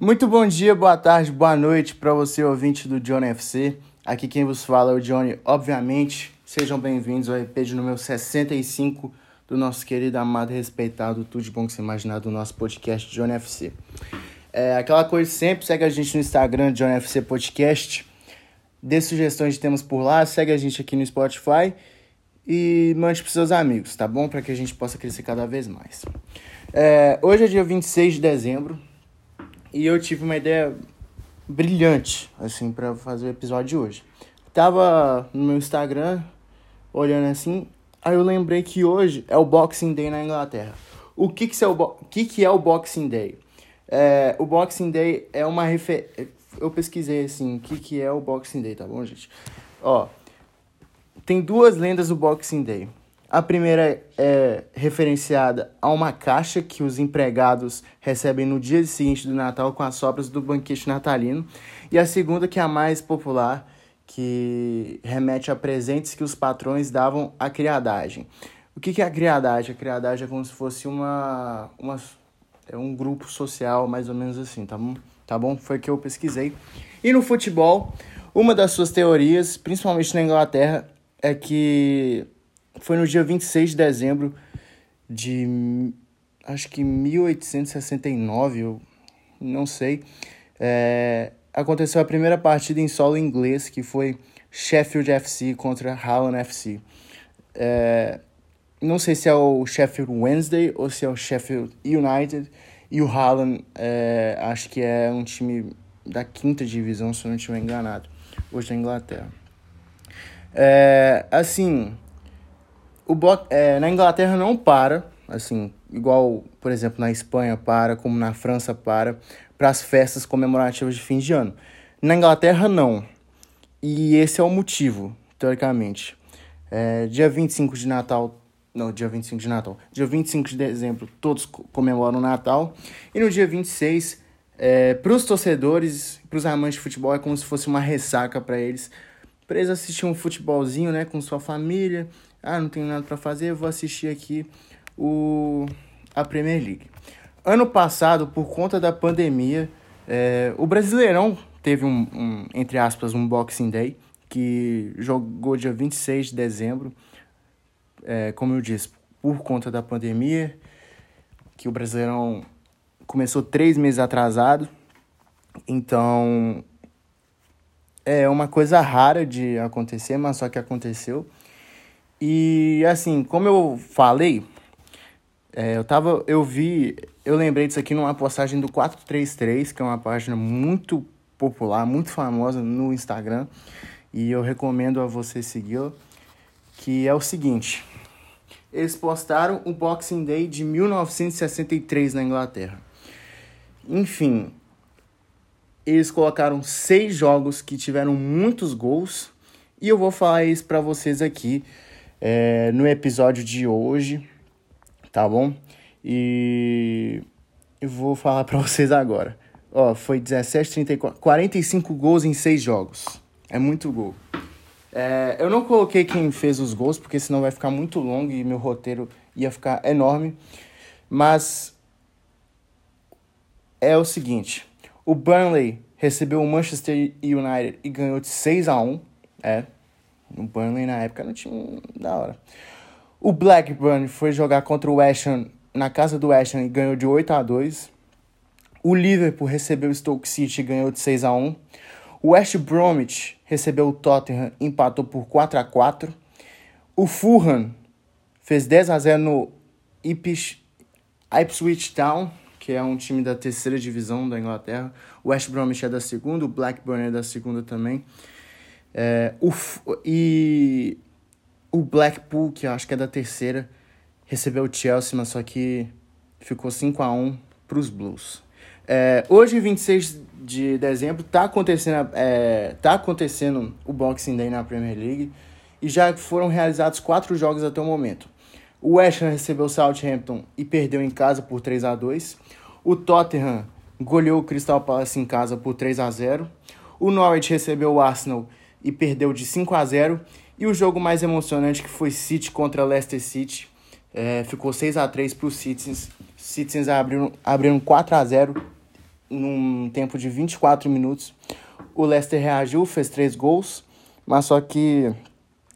Muito bom dia, boa tarde, boa noite para você, ouvinte do Johnny FC. Aqui quem vos fala é o Johnny, obviamente. Sejam bem-vindos ao EP de número 65 do nosso querido, amado respeitado, tudo de bom que você imaginar do nosso podcast Johnny FC. É, aquela coisa sempre, segue a gente no Instagram, Johnny FC Podcast. Dê sugestões de temas por lá, segue a gente aqui no Spotify e mande para seus amigos, tá bom? Para que a gente possa crescer cada vez mais. É, hoje é dia 26 de dezembro e eu tive uma ideia brilhante, assim, para fazer o episódio de hoje. Tava no meu Instagram, olhando assim, aí eu lembrei que hoje é o Boxing Day na Inglaterra. O que que, é, o, o que, que é o Boxing Day? É, o Boxing Day é uma refer... Eu pesquisei, assim, o que que é o Boxing Day, tá bom, gente? Ó, tem duas lendas do Boxing Day. A primeira é referenciada a uma caixa que os empregados recebem no dia seguinte do Natal com as sobras do banquete natalino. E a segunda, que é a mais popular, que remete a presentes que os patrões davam à criadagem. O que é a criadagem? A criadagem é como se fosse uma, uma é um grupo social, mais ou menos assim, tá bom? Tá bom? Foi que eu pesquisei. E no futebol, uma das suas teorias, principalmente na Inglaterra, é que foi no dia 26 de dezembro de acho que 1869, eu não sei. É, aconteceu a primeira partida em solo inglês, que foi Sheffield FC contra Hallam FC. É, não sei se é o Sheffield Wednesday ou se é o Sheffield United. E o Hallam, é, acho que é um time da quinta divisão, se eu não estiver enganado, hoje na Inglaterra. É, assim, o bloco, é, na Inglaterra não para, assim, igual, por exemplo, na Espanha para, como na França para, para as festas comemorativas de fim de ano. Na Inglaterra, não. E esse é o motivo, teoricamente. É, dia 25 de Natal. Não, dia 25 de Natal. Dia 25 de dezembro, todos comemoram o Natal. E no dia 26, é, para os torcedores, para os amantes de futebol, é como se fosse uma ressaca para eles. Para eles assistir um futebolzinho, né, com sua família ah, não tenho nada para fazer, vou assistir aqui o, a Premier League. Ano passado, por conta da pandemia, é, o Brasileirão teve um, um, entre aspas, um Boxing Day, que jogou dia 26 de dezembro. É, como eu disse, por conta da pandemia, que o Brasileirão começou três meses atrasado. Então, é uma coisa rara de acontecer, mas só que aconteceu. E assim, como eu falei, é, eu tava. Eu vi. Eu lembrei disso aqui numa postagem do 433, que é uma página muito popular, muito famosa no Instagram. E eu recomendo a você segui-la. Que é o seguinte. Eles postaram o Boxing Day de 1963 na Inglaterra. Enfim, eles colocaram seis jogos que tiveram muitos gols. E eu vou falar isso para vocês aqui é, no episódio de hoje, tá bom? E eu vou falar para vocês agora. Ó, foi 17, 34, 45 gols em 6 jogos. É muito gol. É, eu não coloquei quem fez os gols, porque senão vai ficar muito longo e meu roteiro ia ficar enorme. Mas é o seguinte: o Burnley recebeu o Manchester United e ganhou de 6 a 1 É, o Burnley na época não tinha da hora. O Blackburn foi jogar contra o West Ham na casa do West Ham e ganhou de 8 a 2. O Liverpool recebeu o Stoke City e ganhou de 6 a 1. O West Bromwich recebeu o Tottenham e empatou por 4 a 4. O Fulham fez 10 a 0 no Ipswich, Ipswich Town, que é um time da terceira divisão da Inglaterra. O West Bromwich é da segunda, o Blackburn é da segunda também. É, o, e o Blackpool, que eu acho que é da terceira, recebeu o Chelsea, mas só que ficou 5 a 1 para os Blues. É, hoje, 26 de dezembro, está acontecendo, é, tá acontecendo o Boxing Day na Premier League e já foram realizados quatro jogos até o momento. O West Ham recebeu o Southampton e perdeu em casa por 3 a 2 O Tottenham goleou o Crystal Palace em casa por 3 a 0 O Norwich recebeu o Arsenal e perdeu de 5 a 0 E o jogo mais emocionante que foi City contra Leicester City. É, ficou 6 a 3 para os Citizens. Citizens abriram, abriram 4 a 0 num tempo de 24 minutos. O Leicester reagiu, fez três gols, mas só que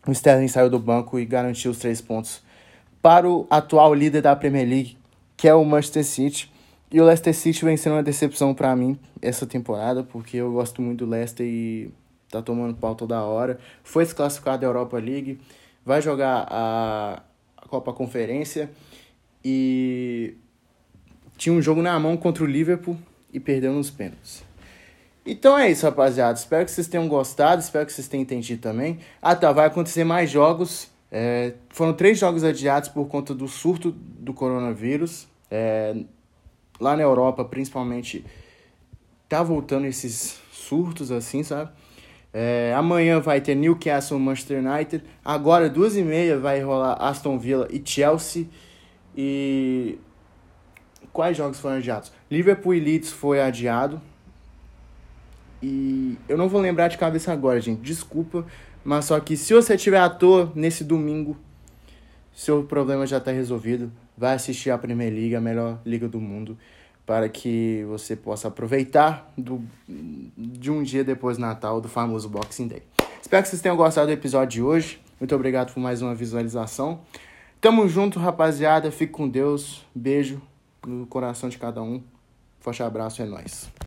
o Sterling saiu do banco e garantiu os três pontos para o atual líder da Premier League, que é o Manchester City. E o Leicester City vem sendo uma decepção para mim essa temporada, porque eu gosto muito do Leicester e tá tomando pau toda hora. Foi se classificado da Europa League, vai jogar a Copa Conferência e tinha um jogo na mão contra o Liverpool e perdeu nos pênaltis. Então é isso, rapaziada. Espero que vocês tenham gostado, espero que vocês tenham entendido também. Ah, tá, vai acontecer mais jogos. É, foram três jogos adiados por conta do surto do coronavírus. É, lá na Europa, principalmente, tá voltando esses surtos assim, sabe? É, amanhã vai ter Newcastle Manchester United. Agora, duas e meia, vai rolar Aston Villa e Chelsea. E. Quais jogos foram adiados? Liverpool e Leeds foi adiado. E eu não vou lembrar de cabeça agora, gente. Desculpa. Mas só que se você tiver à toa nesse domingo, seu problema já está resolvido. Vai assistir a Premier League, a melhor liga do mundo para que você possa aproveitar do, de um dia depois do Natal, do famoso Boxing Day. Espero que vocês tenham gostado do episódio de hoje. Muito obrigado por mais uma visualização. Tamo junto, rapaziada. Fique com Deus. Beijo no coração de cada um. Forte abraço, é nóis.